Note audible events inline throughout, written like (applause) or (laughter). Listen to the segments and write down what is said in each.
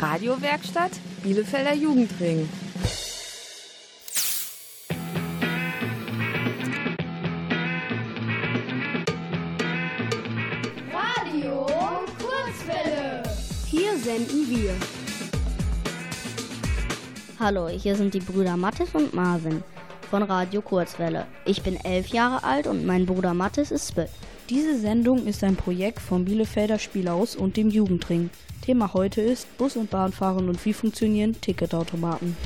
Radiowerkstatt Bielefelder Jugendring. Radio Kurzwelle. Hier senden wir. Hallo, hier sind die Brüder Mathis und Marvin von Radio Kurzwelle. Ich bin elf Jahre alt und mein Bruder Mathis ist zwölf. Diese Sendung ist ein Projekt vom Bielefelder Spielhaus und dem Jugendring. Thema heute ist Bus- und Bahnfahren und wie funktionieren Ticketautomaten.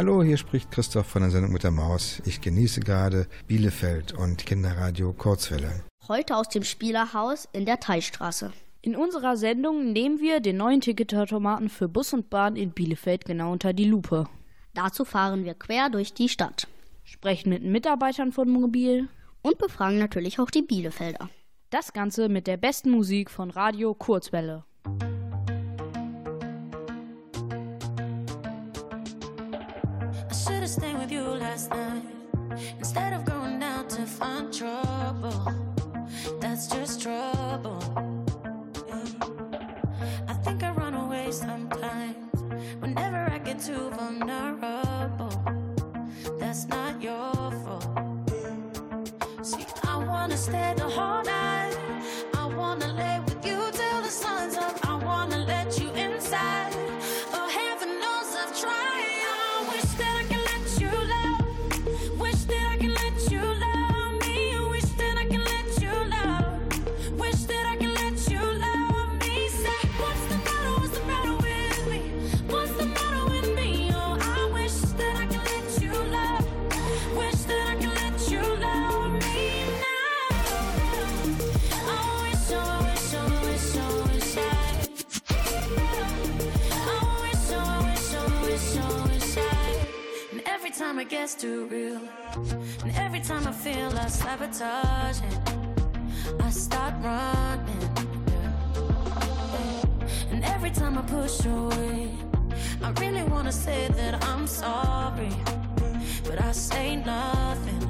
Hallo, hier spricht Christoph von der Sendung mit der Maus. Ich genieße gerade Bielefeld und Kinderradio Kurzwelle. Heute aus dem Spielerhaus in der Teichstraße. In unserer Sendung nehmen wir den neuen Ticketautomaten für Bus und Bahn in Bielefeld genau unter die Lupe. Dazu fahren wir quer durch die Stadt. Sprechen mit Mitarbeitern von Mobil. Und befragen natürlich auch die Bielefelder. Das Ganze mit der besten Musik von Radio Kurzwelle. Should've stayed with you last night instead of going out to find trouble. That's just trouble. I think I run away sometimes whenever I get too vulnerable. That's not your fault. See, I wanna stay the whole night. I wanna lay gets too real. And every time I feel I sabotage it, I start running. And every time I push away, I really wanna say that I'm sorry, but I say nothing.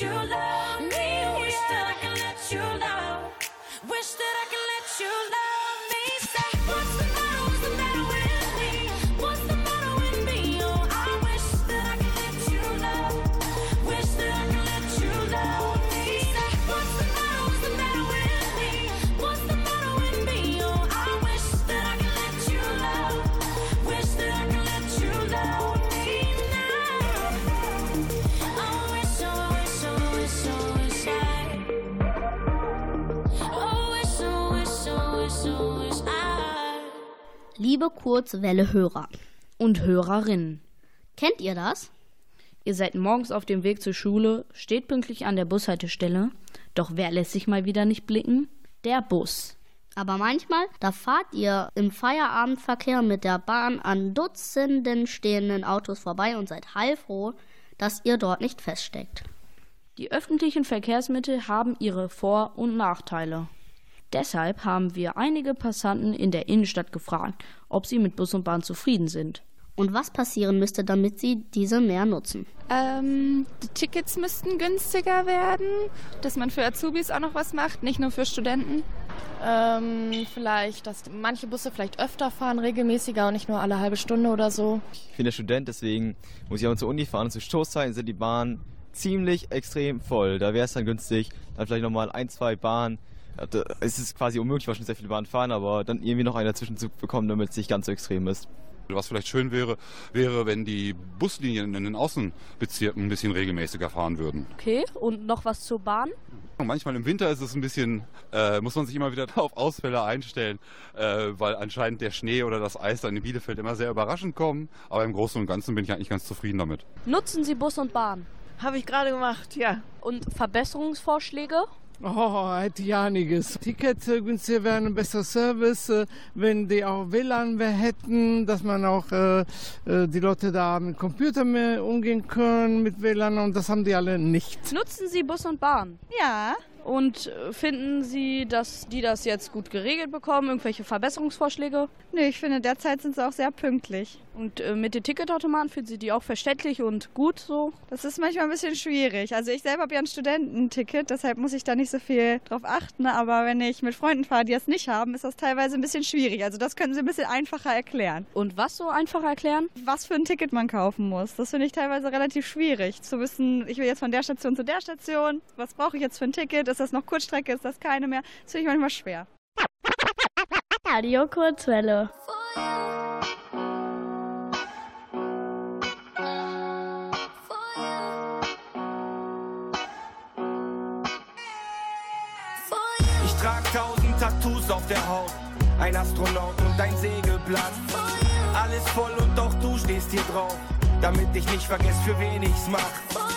You love Liebe Kurzwelle-Hörer, Und Hörerinnen. kennt ihr das? Ihr seid morgens auf dem Weg zur Schule, steht pünktlich an der Bushaltestelle. Doch wer lässt sich mal wieder nicht blicken? Der Bus. Aber manchmal, da fahrt ihr im Feierabendverkehr mit der Bahn an Dutzenden stehenden Autos vorbei und seid heilfroh, dass ihr dort nicht feststeckt. Die öffentlichen Verkehrsmittel haben ihre Vor- und Nachteile. Deshalb haben wir einige Passanten in der Innenstadt gefragt, ob sie mit Bus und Bahn zufrieden sind. Und was passieren müsste, damit sie diese mehr nutzen? Ähm, die Tickets müssten günstiger werden, dass man für Azubis auch noch was macht, nicht nur für Studenten. Ähm, vielleicht, dass manche Busse vielleicht öfter fahren, regelmäßiger und nicht nur alle halbe Stunde oder so. Ich bin der Student, deswegen muss ich auch zur Uni fahren. Und zu Stoßzeiten sind die Bahnen ziemlich extrem voll. Da wäre es dann günstig, dann vielleicht nochmal ein, zwei Bahnen. Es ist quasi unmöglich, weil schon sehr viele Bahnen fahren, aber dann irgendwie noch einen dazwischen zu bekommen, damit es nicht ganz so extrem ist. Was vielleicht schön wäre, wäre, wenn die Buslinien in den Außenbezirken ein bisschen regelmäßiger fahren würden. Okay, und noch was zur Bahn? Manchmal im Winter ist es ein bisschen, äh, muss man sich immer wieder (laughs) auf Ausfälle einstellen, äh, weil anscheinend der Schnee oder das Eis dann in Bielefeld immer sehr überraschend kommen. Aber im Großen und Ganzen bin ich eigentlich ganz zufrieden damit. Nutzen Sie Bus und Bahn? Habe ich gerade gemacht, ja. Und Verbesserungsvorschläge? Oh, hätte ich einiges. Tickets äh, günstiger wären, ein besserer Service, äh, wenn die auch WLAN hätten, dass man auch äh, äh, die Leute da mit Computer mehr umgehen können, mit WLAN und das haben die alle nicht. Nutzen Sie Bus und Bahn? Ja. Und äh, finden Sie, dass die das jetzt gut geregelt bekommen? Irgendwelche Verbesserungsvorschläge? Nee, ich finde, derzeit sind sie auch sehr pünktlich. Und äh, mit den Ticketautomaten finden Sie die auch verständlich und gut so? Das ist manchmal ein bisschen schwierig. Also ich selber habe ja ein Studententicket, deshalb muss ich da nicht so viel drauf achten. Aber wenn ich mit Freunden fahre, die es nicht haben, ist das teilweise ein bisschen schwierig. Also das können sie ein bisschen einfacher erklären. Und was so einfach erklären? Was für ein Ticket man kaufen muss. Das finde ich teilweise relativ schwierig. Zu wissen, ich will jetzt von der Station zu der Station. Was brauche ich jetzt für ein Ticket? Ist das noch Kurzstrecke? Ist das keine mehr? Das finde ich manchmal schwer. Radio Kurzwelle. Ich trag tausend Tattoos auf der Haut, ein Astronaut und ein Segelblatt. Alles voll und doch du stehst hier drauf, damit ich nicht vergess, für wen ich's mach.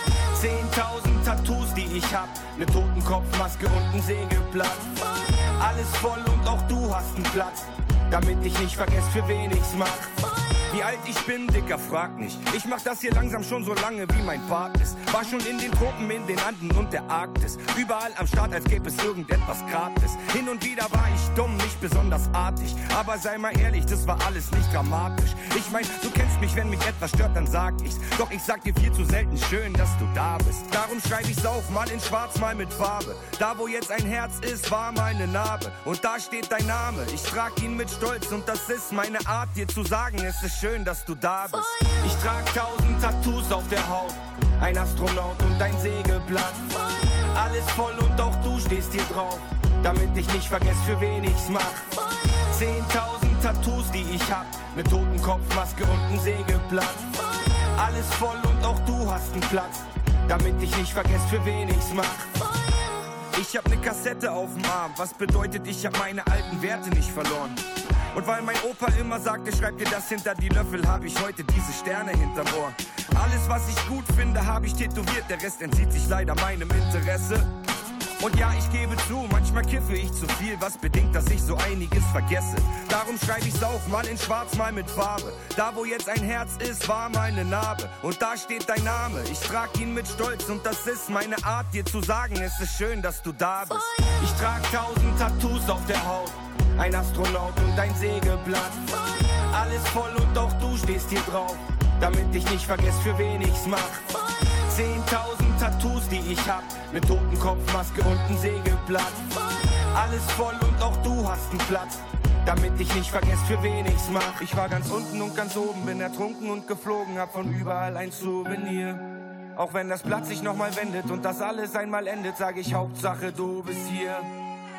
Zehntausend Tattoos, die ich hab, ne Totenkopfmaske und ein Segelblatt. Alles voll und auch du hast einen Platz, damit ich nicht vergess, für wen ich's mach. Wie alt ich bin, Dicker, frag nicht. Ich mach das hier langsam schon so lange, wie mein Part ist. War schon in den Tropen, in den Anden und der Arktis. Überall am Start, als gäbe es irgendetwas gratis. Hin und wieder war ich dumm, nicht besonders artig. Aber sei mal ehrlich, das war alles nicht dramatisch. Ich mein, du kennst mich, wenn mich etwas stört, dann sag ich's. Doch ich sag dir viel zu selten schön, dass du da bist. Darum schreib ich's auf, mal in schwarz, mal mit Farbe. Da, wo jetzt ein Herz ist, war meine Narbe. Und da steht dein Name. Ich trag ihn mit Stolz und das ist meine Art, dir zu sagen, es ist schön, dass du da bist. Ich trag tausend Tattoos auf der Haut. Ein Astronaut und ein Sägeblatt. Alles voll und auch du stehst hier drauf. Damit ich nicht vergess, für wen ich's mach. Zehntausend Tattoos, die ich hab. Mit Totenkopfmaske und ein Sägeblatt. Alles voll und auch du hast einen Platz. Damit ich nicht vergess, für wen ich's mach. Ich hab ne Kassette auf dem Arm, was bedeutet, ich hab meine alten Werte nicht verloren. Und weil mein Opa immer sagte, schreib dir das hinter die Löffel, hab ich heute diese Sterne hinterm Ohr. Alles, was ich gut finde, hab ich tätowiert, der Rest entzieht sich leider meinem Interesse. Und ja, ich gebe zu, manchmal kiffe ich zu viel, was bedingt, dass ich so einiges vergesse. Darum schreibe ich's auf, mal in schwarz, mal mit Farbe. Da, wo jetzt ein Herz ist, war meine Narbe. Und da steht dein Name, ich trag ihn mit Stolz. Und das ist meine Art, dir zu sagen, es ist schön, dass du da bist. Ich trag tausend Tattoos auf der Haut. Ein Astronaut und ein Sägeblatt. Alles voll und auch du stehst hier drauf. Damit ich nicht vergess, für wen ich's mach. Zehntausend Tattoos, die ich hab. Mit Totenkopfmaske und ein Sägeblatt. Alles voll und auch du hast einen Platz. Damit ich nicht vergess, für wen ich's mach. Ich war ganz unten und ganz oben, bin ertrunken und geflogen, hab von überall ein Souvenir. Auch wenn das Blatt sich nochmal wendet und das alles einmal endet, sag ich Hauptsache du bist hier.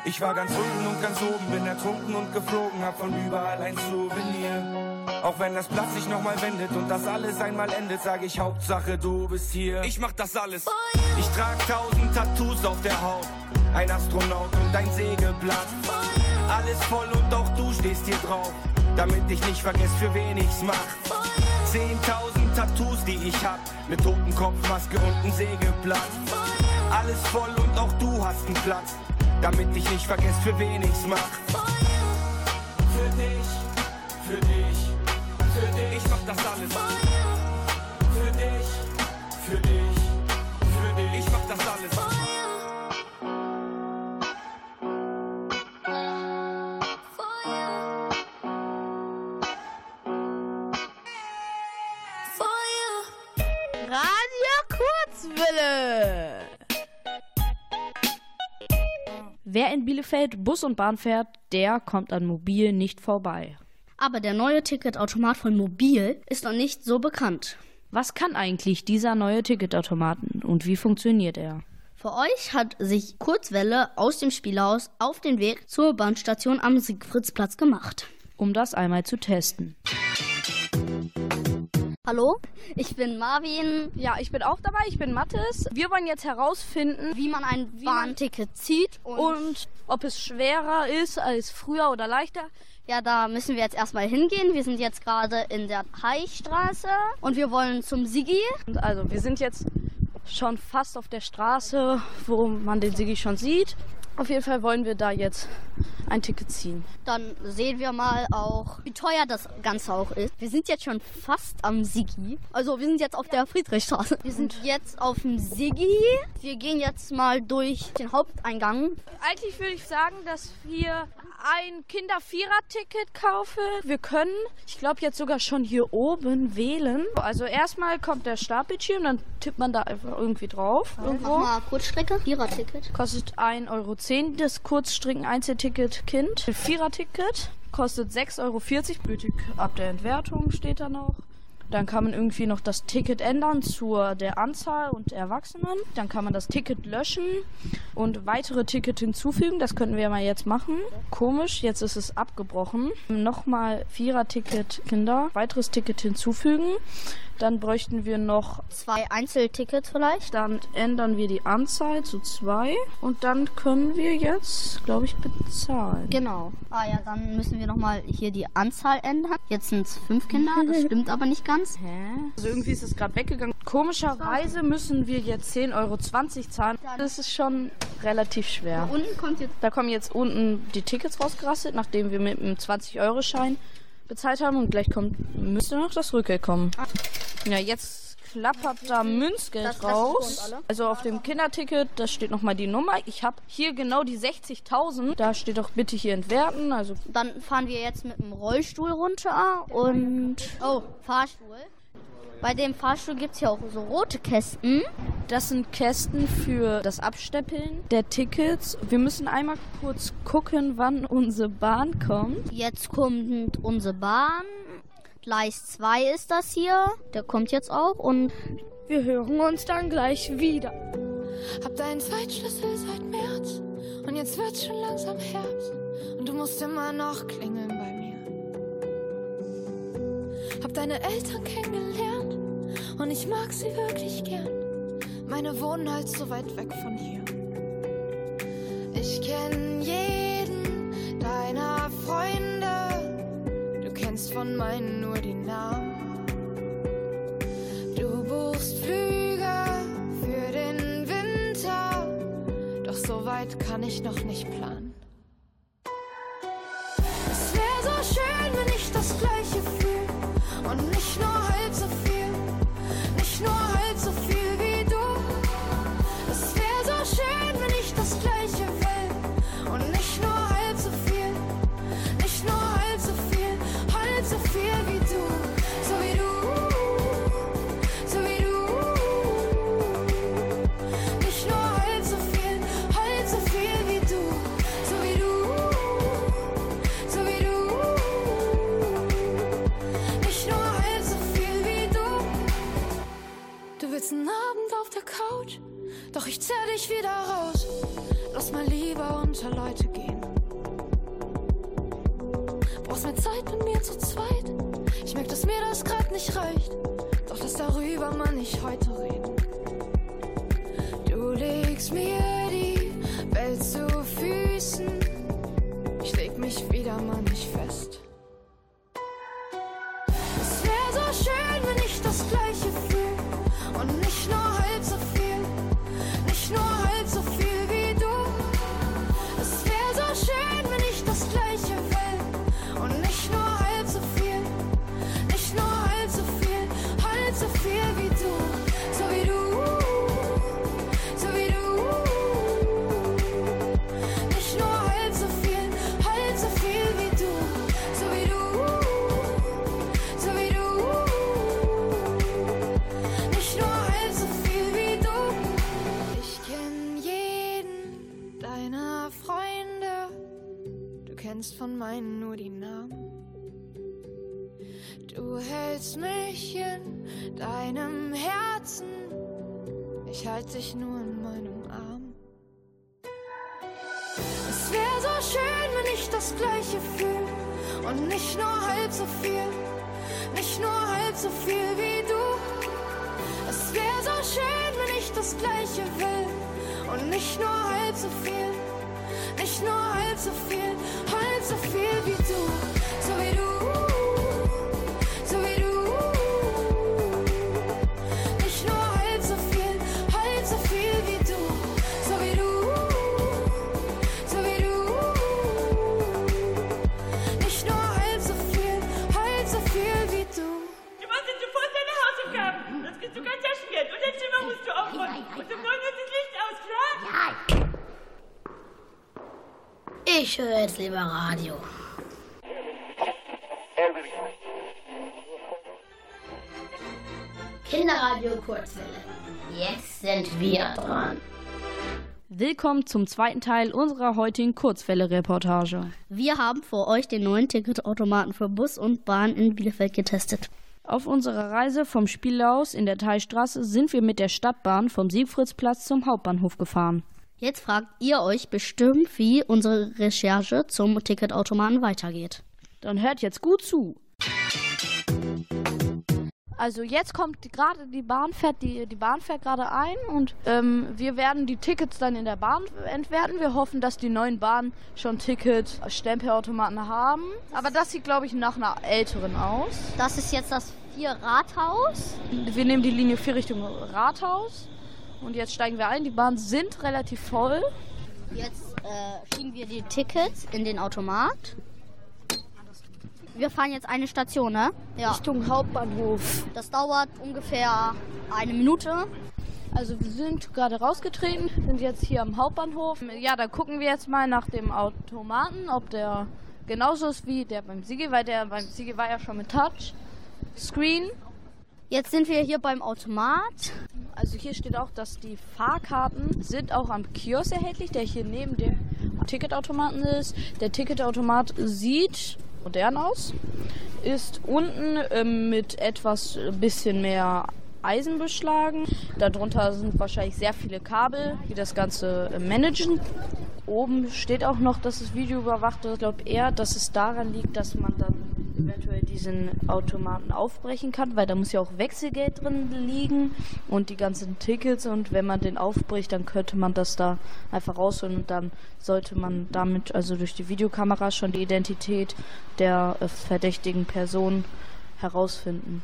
Ich war ganz unten und ganz oben, bin ertrunken und geflogen, hab von überall ein Souvenir. Auch wenn das Blatt sich nochmal wendet und das alles einmal endet, sag ich Hauptsache du bist hier. Ich mach das alles. Ich trag tausend Tattoos auf der Haut. Ein Astronaut und ein Sägeblatt. Alles voll und auch du stehst hier drauf. Damit ich nicht vergess, für wen ich's mach. Zehntausend Tattoos, die ich hab. Mit Totenkopfmaske und ein Sägeblatt. Alles voll und auch du hast einen Platz. Damit ich nicht vergess, für wen ich's mach. Für dich, für dich, für dich. Ich mach das alles. Wer in Bielefeld Bus und Bahn fährt, der kommt an Mobil nicht vorbei. Aber der neue Ticketautomat von Mobil ist noch nicht so bekannt. Was kann eigentlich dieser neue Ticketautomaten und wie funktioniert er? Für euch hat sich Kurzwelle aus dem Spielhaus auf den Weg zur Bahnstation am Siegfriedsplatz gemacht. Um das einmal zu testen. Hallo, ich bin Marvin. Ja, ich bin auch dabei. Ich bin Mathis. Wir wollen jetzt herausfinden, Wie man ein Bahnticket zieht und, und ob es schwerer ist als früher oder leichter. ja, da müssen wir jetzt erstmal hingehen. Wir sind jetzt gerade in der Heichstraße und wir wollen zum Sigi. Also, wir sind jetzt schon fast auf der Straße, wo man den Sigi schon sieht. Auf jeden Fall wollen wir da jetzt ein Ticket ziehen. Dann sehen wir mal auch, wie teuer das Ganze auch ist. Wir sind jetzt schon fast am Sigi. Also wir sind jetzt auf der Friedrichstraße. Wir sind jetzt auf dem Sigi. Wir gehen jetzt mal durch den Haupteingang. Eigentlich würde ich sagen, dass wir ein Kinder-Vierer-Ticket kaufen. Wir können, ich glaube, jetzt sogar schon hier oben wählen. Also erstmal kommt der Startbildschirm, dann tippt man da einfach irgendwie drauf. Mach Irgendwo. mal Kurzstrecke. Vierer-Ticket. Kostet 1,10 Euro das Kurzstrecken-Einzelticket Kind. Vierer-Ticket kostet 6,40 Euro. Gültig ab der Entwertung steht da noch. Dann kann man irgendwie noch das Ticket ändern zur der Anzahl und der Erwachsenen. Dann kann man das Ticket löschen und weitere Ticket hinzufügen. Das könnten wir mal jetzt machen. Komisch, jetzt ist es abgebrochen. Nochmal Vierer-Ticket Kinder, weiteres Ticket hinzufügen. Dann bräuchten wir noch Zwei Einzeltickets vielleicht. dann ändern wir die Anzahl zu zwei und dann können wir jetzt, glaube ich, bezahlen. Genau. Ah ja, dann müssen wir nochmal hier die Anzahl ändern. Jetzt sind es fünf Kinder, das (laughs) stimmt aber nicht ganz. Hä? Also irgendwie ist es gerade weggegangen. Komischerweise müssen wir jetzt 10,20 Euro zahlen. Das ist schon relativ schwer. Unten kommt jetzt Da kommen jetzt unten die Tickets rausgerastet, nachdem wir mit einem 20-Euro-Schein bezahlt haben und gleich kommt, müsste noch das Rückgeld kommen. Ja, jetzt klappert da Münzgeld Das- raus. Also auf dem Kinderticket, da steht nochmal die Nummer. Ich habe hier genau die 60.000. Da steht auch bitte hier entwerten. Also Dann fahren wir jetzt mit dem Rollstuhl runter und. Oh, Fahrstuhl. Bei dem Fahrstuhl gibt es ja auch so rote Kästen. Das sind Kästen für das Absteppeln der Tickets. Wir müssen einmal kurz gucken, wann unsere Bahn kommt. Jetzt kommt unsere Bahn. Gleis 2 ist das hier. Der kommt jetzt auch und wir hören uns dann gleich wieder. Hab deinen Zweitschlüssel seit März und jetzt wird's schon langsam Herbst und du musst immer noch klingeln bei mir. Hab deine Eltern kennengelernt und ich mag sie wirklich gern. Meine wohnen halt so weit weg von hier. Ich kenn jeden deiner Freunde, kennst von meinen nur die Namen. Du buchst Flüge für den Winter, doch so weit kann ich noch nicht planen. Es wäre so schön, wenn ich das Gleiche fühl und nicht nur das Gleiche fühl und nicht nur halb so viel, nicht nur halb so viel wie du. Es wäre so schön, wenn ich das Gleiche will. Und nicht nur halb so viel, nicht nur halb so viel, halb so viel wie du, so wie du, Ich höre jetzt lieber Radio. Kinderradio Kurzwelle. Jetzt sind wir dran. Willkommen zum zweiten Teil unserer heutigen Kurzwelle-Reportage. Wir haben für euch den neuen Ticketautomaten für Bus und Bahn in Bielefeld getestet. Auf unserer Reise vom Spielhaus in der Teilstraße sind wir mit der Stadtbahn vom Siegfriedsplatz zum Hauptbahnhof gefahren. Jetzt fragt ihr euch bestimmt, wie unsere Recherche zum Ticketautomaten weitergeht. Dann hört jetzt gut zu. Also jetzt kommt gerade die Bahn fährt die, die Bahn fährt gerade ein und ähm, wir werden die Tickets dann in der Bahn entwerten. Wir hoffen, dass die neuen Bahnen schon Ticket Stempelautomaten haben. Aber das sieht glaube ich nach einer älteren aus. Das ist jetzt das vier Rathaus. Wir nehmen die Linie 4 Richtung Rathaus und jetzt steigen wir ein. Die Bahnen sind relativ voll. Jetzt äh, schieben wir die Tickets in den Automat. Wir fahren jetzt eine Station, ne? Ja. Richtung Hauptbahnhof. Das dauert ungefähr eine Minute. Also wir sind gerade rausgetreten, sind jetzt hier am Hauptbahnhof. Ja, da gucken wir jetzt mal nach dem Automaten, ob der genauso ist wie der beim Sigi, weil der beim Sigi war ja schon mit Touchscreen. Jetzt sind wir hier beim Automat. Also hier steht auch, dass die Fahrkarten sind auch am Kiosk erhältlich, der hier neben dem Ticketautomaten ist. Der Ticketautomat sieht modern aus, ist unten ähm, mit etwas äh, bisschen mehr Eisen beschlagen. Darunter sind wahrscheinlich sehr viele Kabel, die das Ganze äh, managen. Oben steht auch noch, dass es Video überwacht ist. Ich glaube eher, dass es daran liegt, dass man dann eventuell diesen Automaten aufbrechen kann, weil da muss ja auch Wechselgeld drin liegen und die ganzen Tickets und wenn man den aufbricht, dann könnte man das da einfach rausholen und dann sollte man damit also durch die Videokamera schon die Identität der äh, verdächtigen Person herausfinden.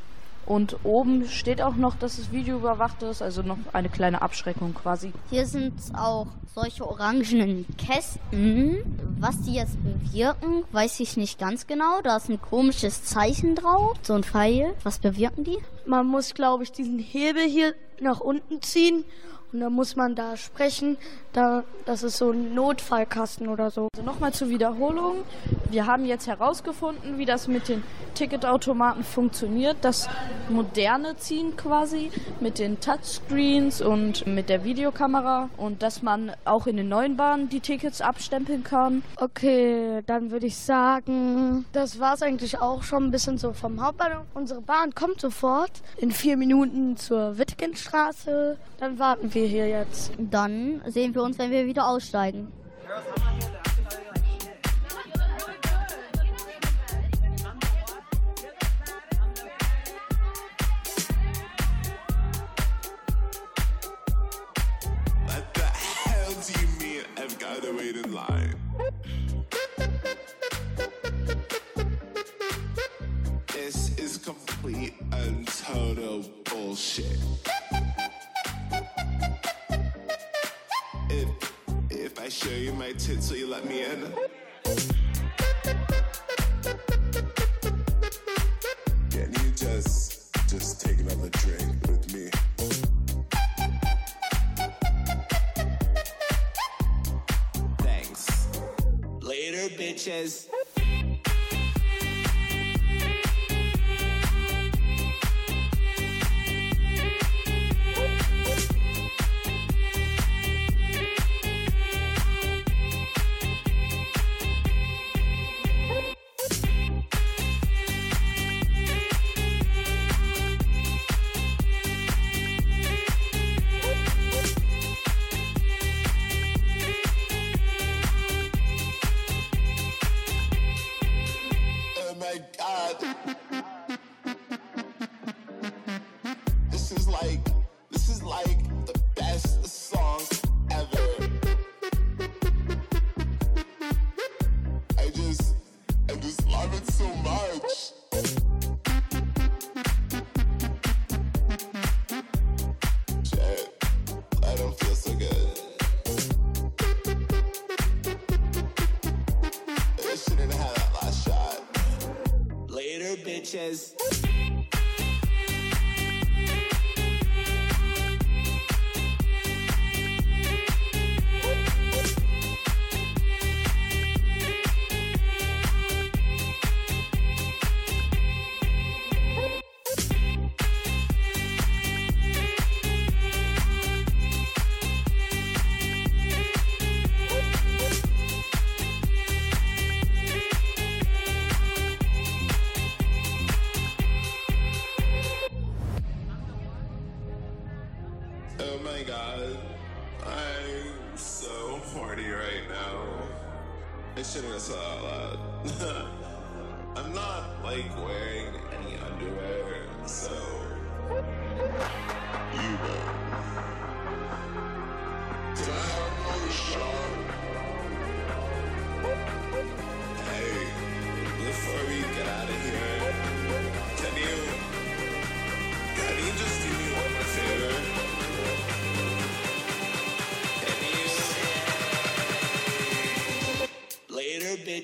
Und oben steht auch noch, dass das Video überwacht ist, also noch eine kleine Abschreckung quasi. Hier sind auch solche orangenen Kästen. Was die jetzt bewirken, weiß ich nicht ganz genau. Da ist ein komisches Zeichen drauf, so ein Pfeil. Was bewirken die? Man muss, glaube ich, diesen Hebel hier nach unten ziehen und dann muss man da sprechen. Da, das ist so ein Notfallkasten oder so. Also nochmal zur Wiederholung. Wir haben jetzt herausgefunden, wie das mit den Ticketautomaten funktioniert. Das moderne Ziehen quasi mit den Touchscreens und mit der Videokamera und dass man auch in den neuen Bahnen die Tickets abstempeln kann. Okay, dann würde ich sagen, das war es eigentlich auch schon ein bisschen so vom Hauptbahnhof. Unsere Bahn kommt sofort in vier Minuten zur Wittgenstraße. Dann warten wir hier jetzt. Dann sehen wir uns, wenn wir wieder aussteigen. This is complete and total bullshit. I show you my tits, so you let me in? Can you just, just take another drink with me? Thanks. Later, bitches.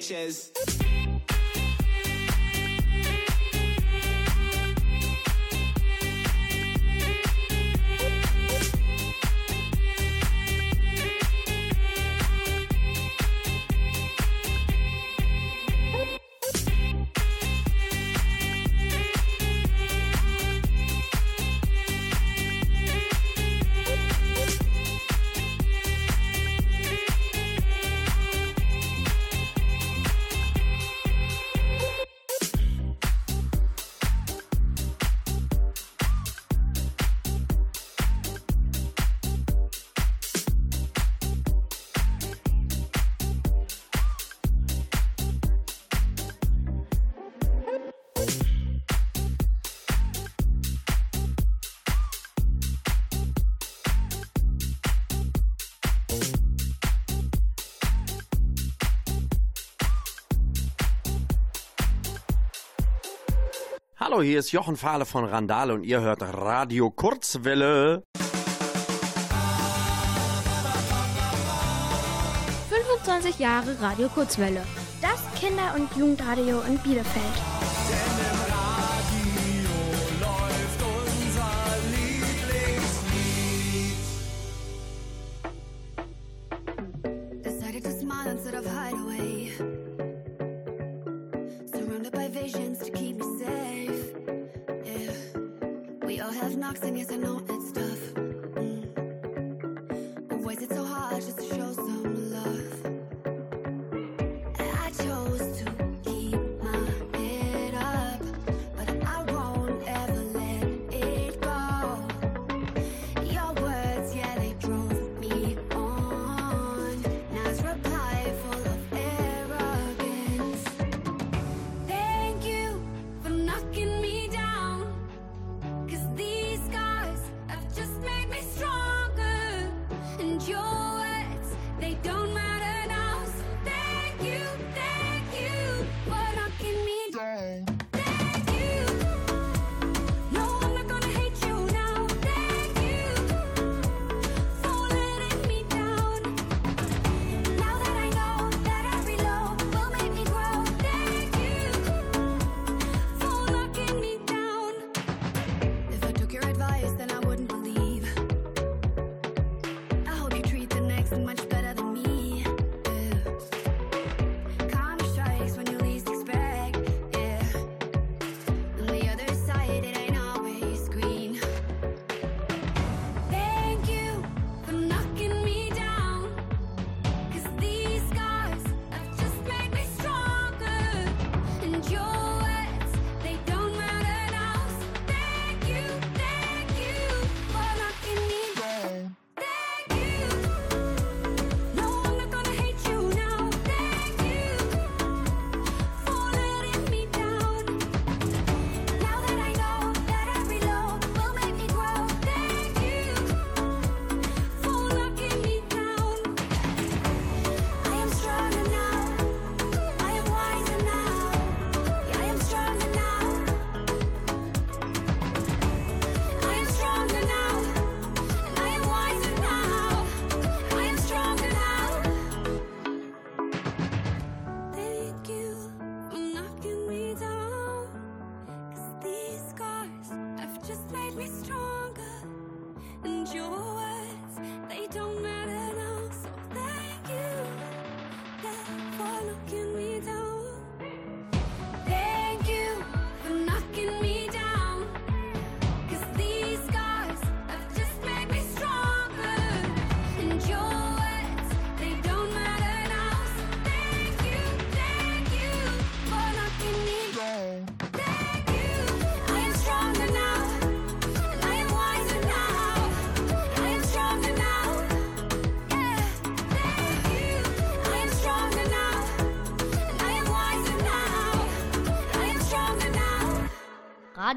Sanchez. Hallo, hier ist Jochen Fahle von Randale und ihr hört Radio Kurzwelle. 25 Jahre Radio Kurzwelle. Das Kinder- und Jugendradio in Bielefeld. Decided to smile instead of hide away. All have knocks, and yes, I know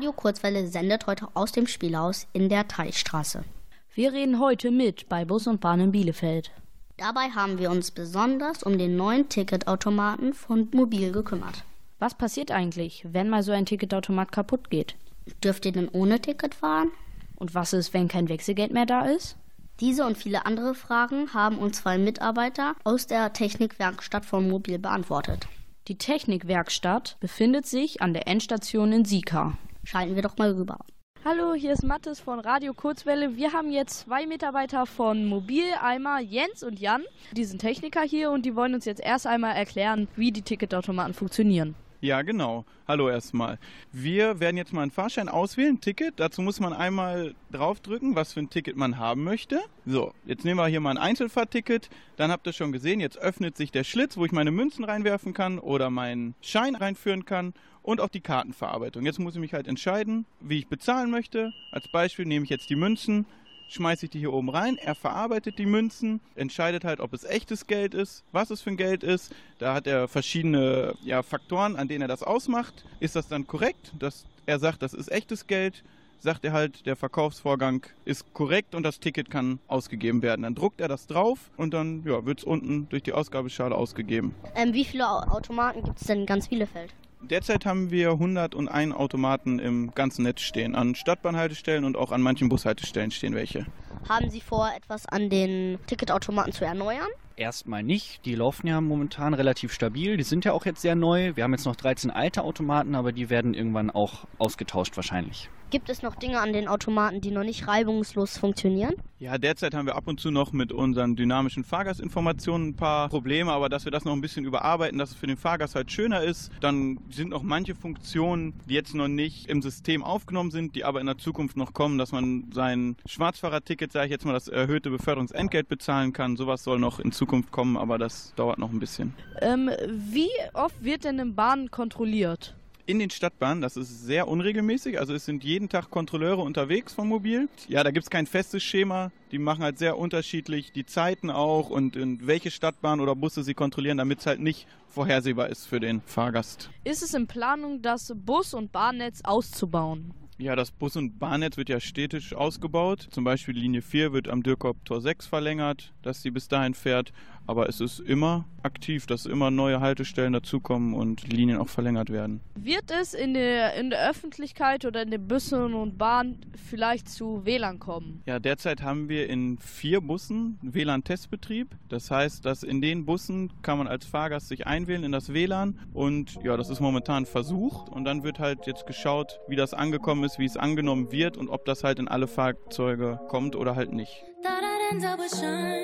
Radio Kurzwelle sendet heute aus dem Spielhaus in der Teichstraße. Wir reden heute mit bei Bus und Bahn in Bielefeld. Dabei haben wir uns besonders um den neuen Ticketautomaten von Mobil gekümmert. Was passiert eigentlich, wenn mal so ein Ticketautomat kaputt geht? Dürft ihr denn ohne Ticket fahren? Und was ist, wenn kein Wechselgeld mehr da ist? Diese und viele andere Fragen haben uns zwei Mitarbeiter aus der Technikwerkstatt von Mobil beantwortet. Die Technikwerkstatt befindet sich an der Endstation in Sika. Schalten wir doch mal rüber. Hallo, hier ist Mathis von Radio Kurzwelle. Wir haben jetzt zwei Mitarbeiter von Mobil, einmal Jens und Jan. Die sind Techniker hier und die wollen uns jetzt erst einmal erklären, wie die Ticketautomaten funktionieren. Ja, genau. Hallo erstmal. Wir werden jetzt mal einen Fahrschein auswählen, ein Ticket. Dazu muss man einmal draufdrücken, was für ein Ticket man haben möchte. So, jetzt nehmen wir hier mal ein Einzelfahrticket. Dann habt ihr schon gesehen, jetzt öffnet sich der Schlitz, wo ich meine Münzen reinwerfen kann oder meinen Schein reinführen kann und auch die Kartenverarbeitung. Jetzt muss ich mich halt entscheiden, wie ich bezahlen möchte. Als Beispiel nehme ich jetzt die Münzen, schmeiße ich die hier oben rein. Er verarbeitet die Münzen, entscheidet halt, ob es echtes Geld ist, was es für ein Geld ist. Da hat er verschiedene ja, Faktoren, an denen er das ausmacht. Ist das dann korrekt, dass er sagt, das ist echtes Geld? Sagt er halt, der Verkaufsvorgang ist korrekt und das Ticket kann ausgegeben werden. Dann druckt er das drauf und dann ja, wird es unten durch die Ausgabeschale ausgegeben. Ähm, wie viele Au- Automaten gibt es denn in ganz Bielefeld? Derzeit haben wir 101 Automaten im ganzen Netz stehen. An Stadtbahnhaltestellen und auch an manchen Bushaltestellen stehen welche. Haben Sie vor, etwas an den Ticketautomaten zu erneuern? Erstmal nicht. Die laufen ja momentan relativ stabil. Die sind ja auch jetzt sehr neu. Wir haben jetzt noch 13 alte Automaten, aber die werden irgendwann auch ausgetauscht wahrscheinlich. Gibt es noch Dinge an den Automaten, die noch nicht reibungslos funktionieren? Ja, derzeit haben wir ab und zu noch mit unseren dynamischen Fahrgastinformationen ein paar Probleme, aber dass wir das noch ein bisschen überarbeiten, dass es für den Fahrgast halt schöner ist, dann sind noch manche Funktionen, die jetzt noch nicht im System aufgenommen sind, die aber in der Zukunft noch kommen, dass man sein Schwarzfahrerticket, sage ich jetzt mal, das erhöhte Beförderungsentgelt bezahlen kann. Sowas soll noch in Zukunft kommen, aber das dauert noch ein bisschen. Ähm, wie oft wird denn in Bahnen kontrolliert? In den Stadtbahnen. Das ist sehr unregelmäßig. Also es sind jeden Tag Kontrolleure unterwegs vom Mobil. Ja, da gibt es kein festes Schema. Die machen halt sehr unterschiedlich die Zeiten auch und in welche Stadtbahn oder Busse sie kontrollieren, damit es halt nicht vorhersehbar ist für den Fahrgast. Ist es in Planung, das Bus- und Bahnnetz auszubauen? Ja, das Bus- und Bahnnetz wird ja städtisch ausgebaut. Zum Beispiel die Linie 4 wird am Dürkop Tor 6 verlängert, dass sie bis dahin fährt. Aber es ist immer aktiv, dass immer neue Haltestellen dazukommen und die Linien auch verlängert werden. Wird es in der, in der Öffentlichkeit oder in den Bussen und Bahnen vielleicht zu WLAN kommen? Ja, derzeit haben wir in vier Bussen WLAN-Testbetrieb. Das heißt, dass in den Bussen kann man als Fahrgast sich einwählen in das WLAN und ja, das ist momentan versucht und dann wird halt jetzt geschaut, wie das angekommen ist, wie es angenommen wird und ob das halt in alle Fahrzeuge kommt oder halt nicht. Thought I'd end up with Sean,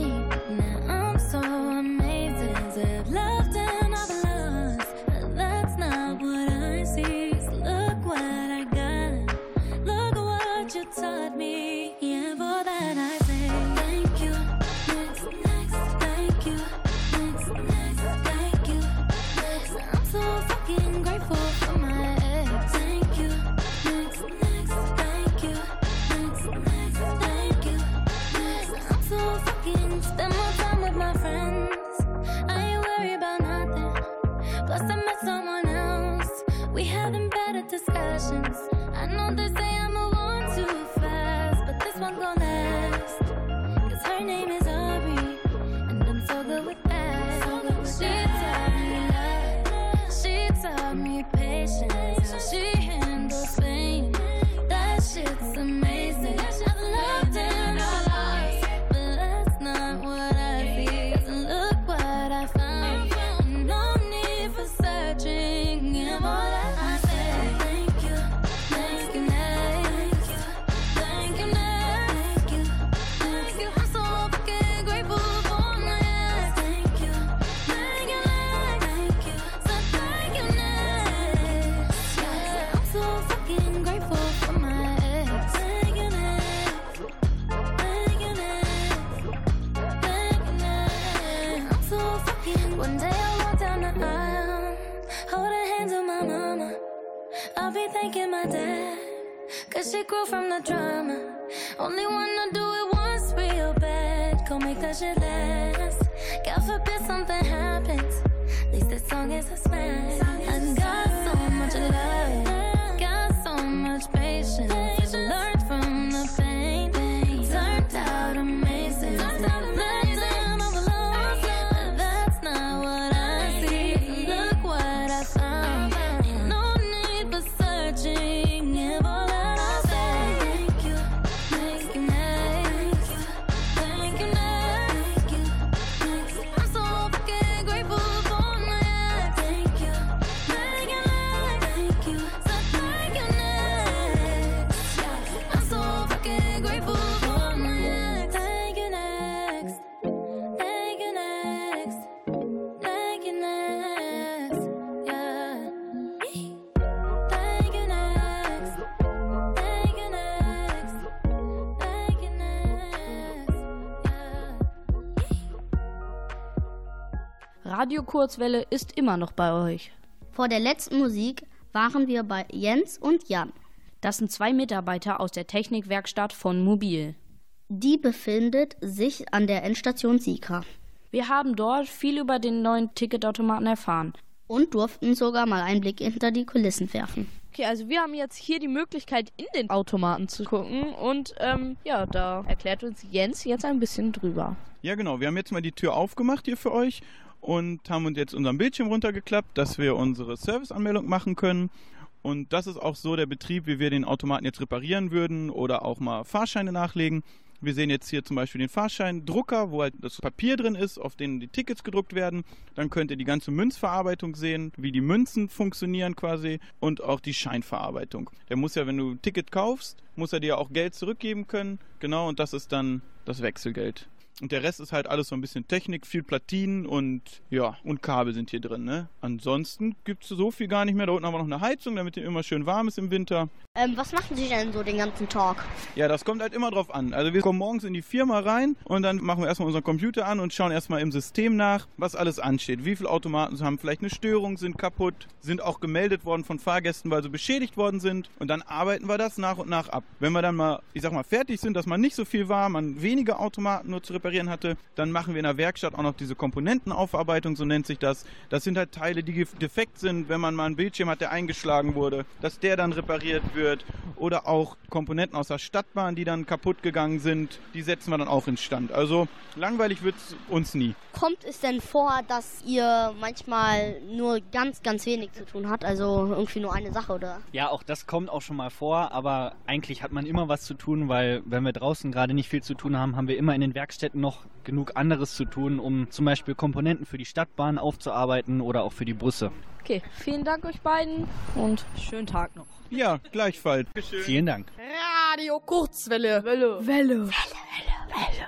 Drama. Only wanna do it once real bad, go make that shit last. God forbid something happens, at least this song is a smash. I got so much love, Radio Kurzwelle ist immer noch bei euch. Vor der letzten Musik waren wir bei Jens und Jan. Das sind zwei Mitarbeiter aus der Technikwerkstatt von Mobil. Die befindet sich an der Endstation Sika. Wir haben dort viel über den neuen Ticketautomaten erfahren. Und durften sogar mal einen Blick hinter die Kulissen werfen. Okay, also wir haben jetzt hier die Möglichkeit, in den Automaten zu gucken. Und ähm, ja, da erklärt uns Jens jetzt ein bisschen drüber. Ja, genau. Wir haben jetzt mal die Tür aufgemacht hier für euch und haben uns jetzt unseren Bildschirm runtergeklappt, dass wir unsere Serviceanmeldung machen können. Und das ist auch so der Betrieb, wie wir den Automaten jetzt reparieren würden oder auch mal Fahrscheine nachlegen. Wir sehen jetzt hier zum Beispiel den Fahrscheindrucker, wo halt das Papier drin ist, auf dem die Tickets gedruckt werden. Dann könnt ihr die ganze Münzverarbeitung sehen, wie die Münzen funktionieren quasi und auch die Scheinverarbeitung. Der muss ja, wenn du ein Ticket kaufst, muss er dir auch Geld zurückgeben können. Genau, und das ist dann das Wechselgeld. Und der Rest ist halt alles so ein bisschen Technik, viel Platinen und ja, und Kabel sind hier drin, ne? Ansonsten gibt es so viel gar nicht mehr. Da unten haben wir noch eine Heizung, damit es immer schön warm ist im Winter. Ähm, was machen Sie denn so den ganzen Tag? Ja, das kommt halt immer drauf an. Also wir kommen morgens in die Firma rein und dann machen wir erstmal unseren Computer an und schauen erstmal im System nach, was alles ansteht. Wie viele Automaten haben vielleicht eine Störung, sind kaputt, sind auch gemeldet worden von Fahrgästen, weil sie beschädigt worden sind. Und dann arbeiten wir das nach und nach ab. Wenn wir dann mal, ich sag mal, fertig sind, dass man nicht so viel war, man weniger Automaten nur zu reparieren hatte, dann machen wir in der Werkstatt auch noch diese Komponentenaufarbeitung, so nennt sich das. Das sind halt Teile, die defekt sind, wenn man mal einen Bildschirm hat, der eingeschlagen wurde, dass der dann repariert wird. Oder auch Komponenten aus der Stadtbahn, die dann kaputt gegangen sind, die setzen wir dann auch instand. Also langweilig wird es uns nie. Kommt es denn vor, dass ihr manchmal nur ganz, ganz wenig zu tun habt? Also irgendwie nur eine Sache, oder? Ja, auch das kommt auch schon mal vor, aber eigentlich hat man immer was zu tun, weil wenn wir draußen gerade nicht viel zu tun haben, haben wir immer in den Werkstätten noch genug anderes zu tun, um zum Beispiel Komponenten für die Stadtbahn aufzuarbeiten oder auch für die Busse. Okay, vielen Dank euch beiden und schönen Tag noch. Ja, gleichfalls. Vielen Dank. Radio Kurzwelle. Welle. Welle. Hush,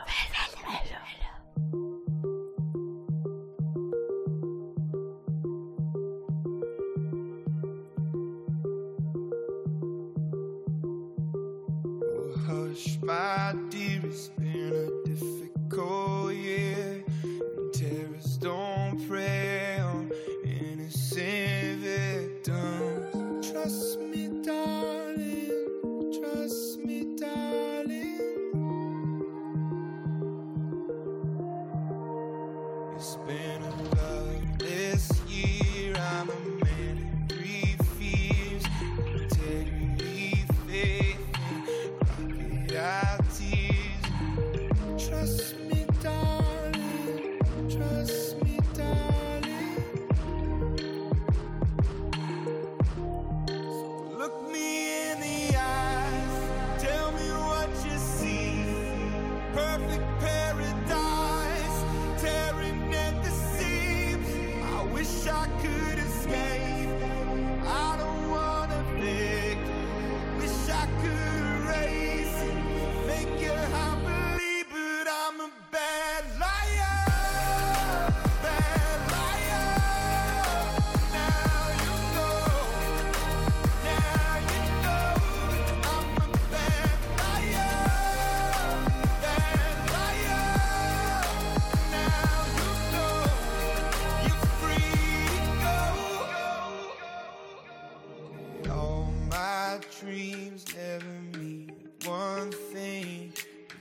my dreams never mean one thing.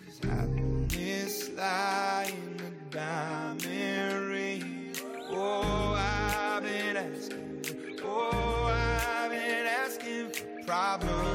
Is happiness lie in the diamond ring? Oh, I've been asking. Oh, I've been asking for problems,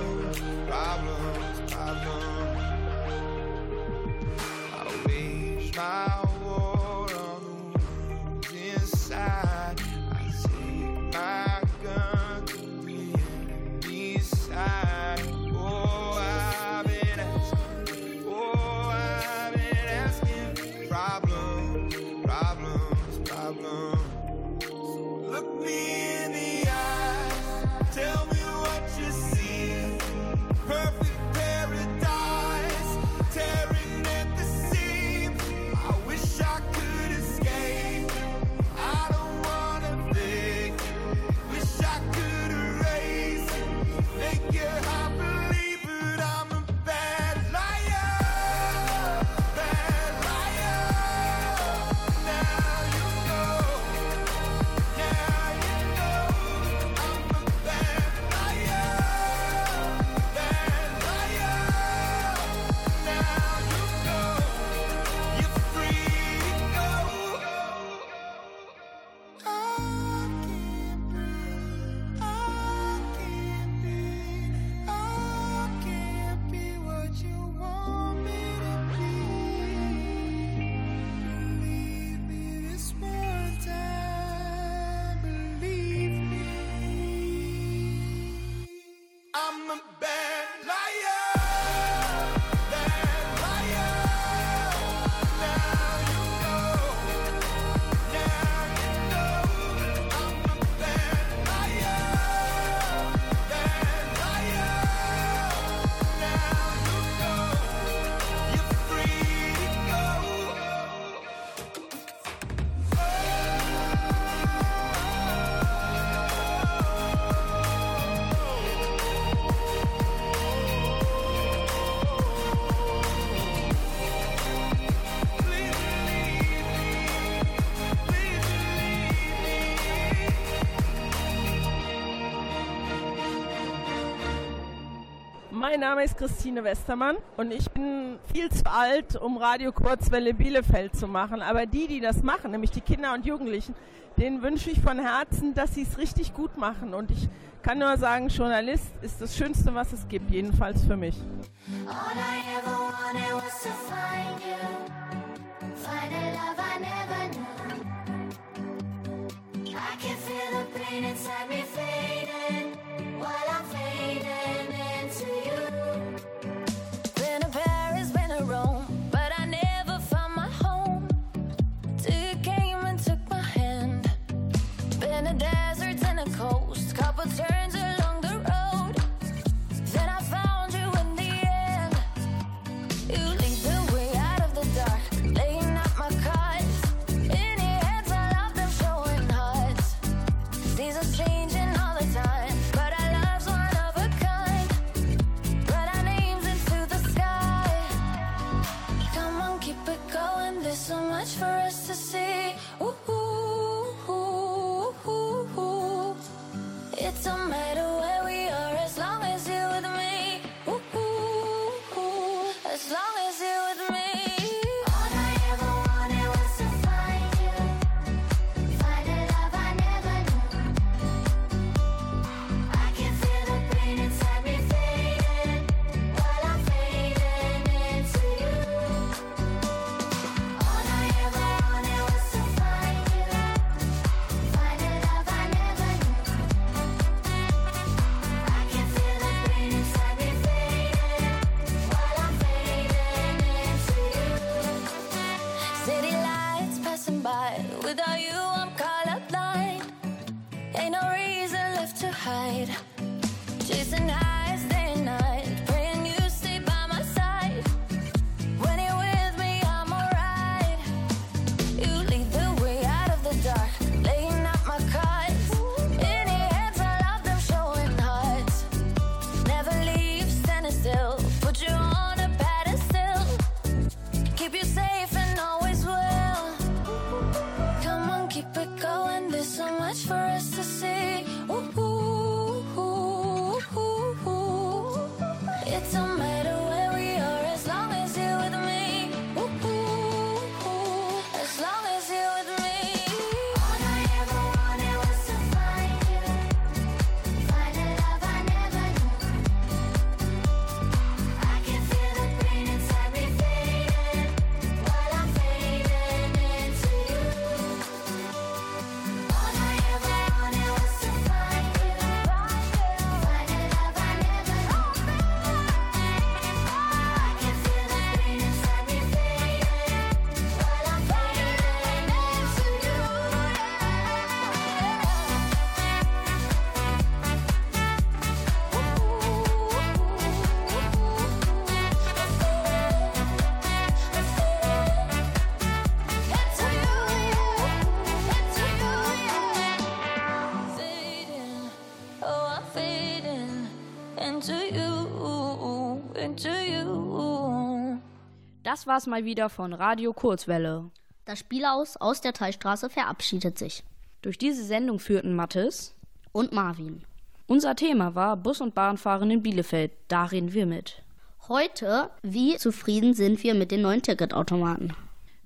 Mein Name ist Christine Westermann und ich bin viel zu alt, um Radio Kurzwelle Bielefeld zu machen. Aber die, die das machen, nämlich die Kinder und Jugendlichen, denen wünsche ich von Herzen, dass sie es richtig gut machen. Und ich kann nur sagen, Journalist ist das Schönste, was es gibt, jedenfalls für mich. All I ever wanted was to find you. say Das war's mal wieder von Radio Kurzwelle. Das Spielhaus aus der Teilstraße verabschiedet sich. Durch diese Sendung führten Mathis und Marvin. Unser Thema war Bus- und Bahnfahren in Bielefeld. Da reden wir mit. Heute, wie zufrieden sind wir mit den neuen Ticketautomaten?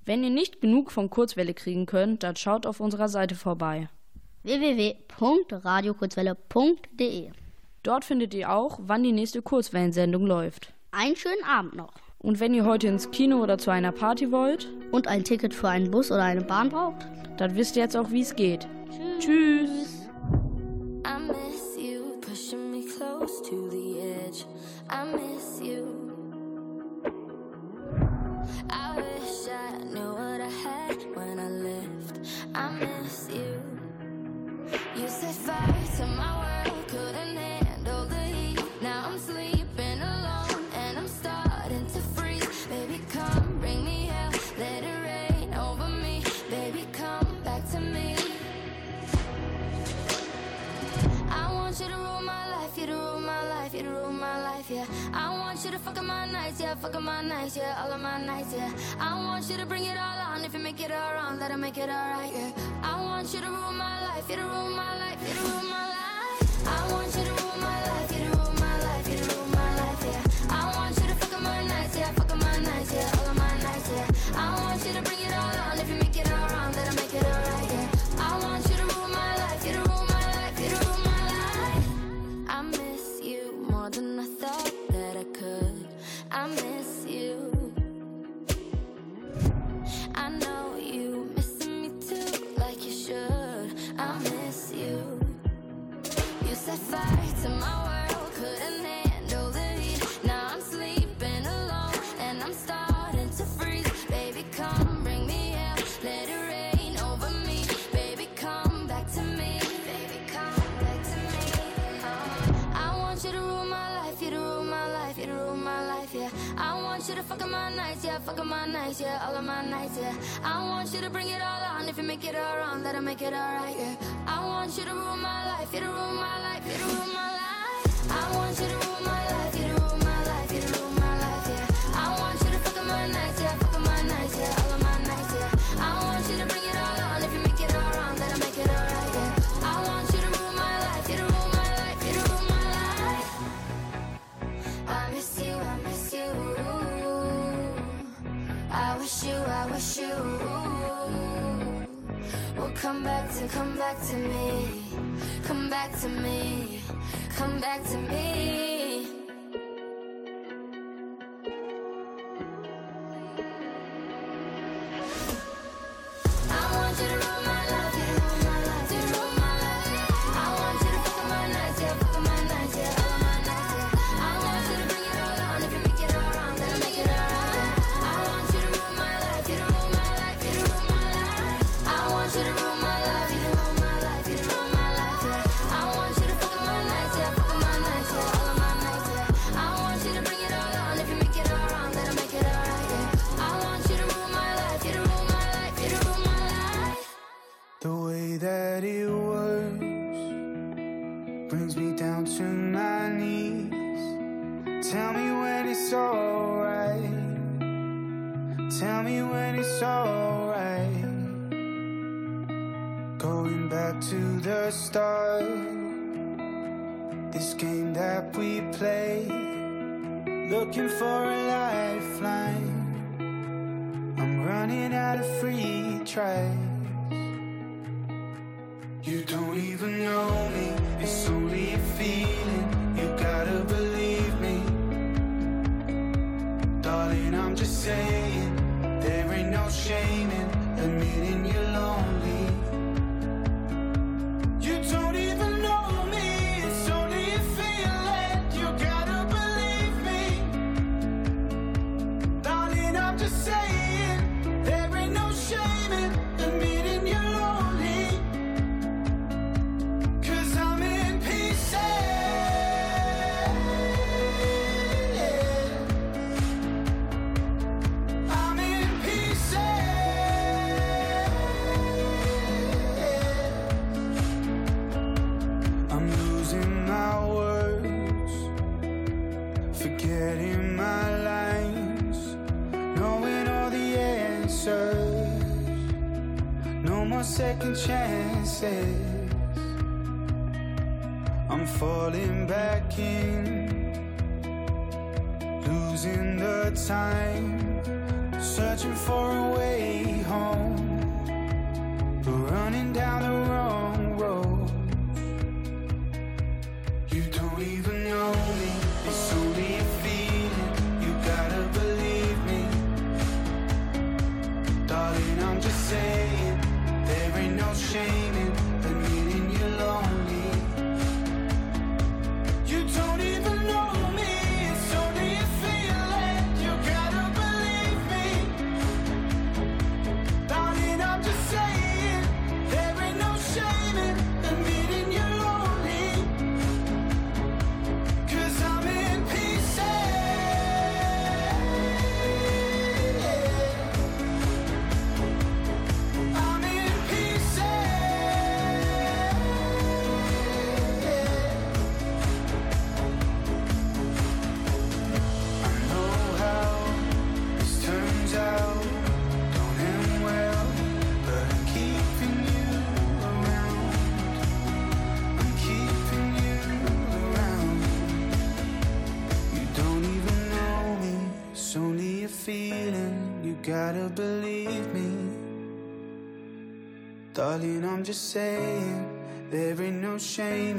Wenn ihr nicht genug von Kurzwelle kriegen könnt, dann schaut auf unserer Seite vorbei. www.radiokurzwelle.de Dort findet ihr auch, wann die nächste Kurzwellensendung läuft. Einen schönen Abend noch. Und wenn ihr heute ins Kino oder zu einer Party wollt und ein Ticket für einen Bus oder eine Bahn braucht, dann wisst ihr jetzt auch, wie es geht. Tschüss. I miss you, pushing me close to the edge. I miss fuck up my nights, yeah, all of my nights, yeah. I want you to bring it all on, if you make it all wrong, let it make it alright, yeah. I want you to rule my life, you to rule my life, you to rule my life. you to rule my life, yeah. I want you to fuck up my nights, yeah. Fuck up my nights, yeah. All of my nights, yeah. I want you to bring it all on. If you make it all wrong, that'll make it alright, yeah. I want you to rule my life, you to rule my life, you to rule my life. I want you to rule my life, you to you. will come back to, come back to me. Come back to me. Come back to me. that it works brings me down to my knees. Tell me when it's alright. Tell me when it's alright. Going back to the start. This game that we play. Looking for a lifeline. I'm running out of free tries. You don't even know me, it's only a feeling, you gotta believe me. Darling, I'm just saying. I'm just saying, there ain't no shame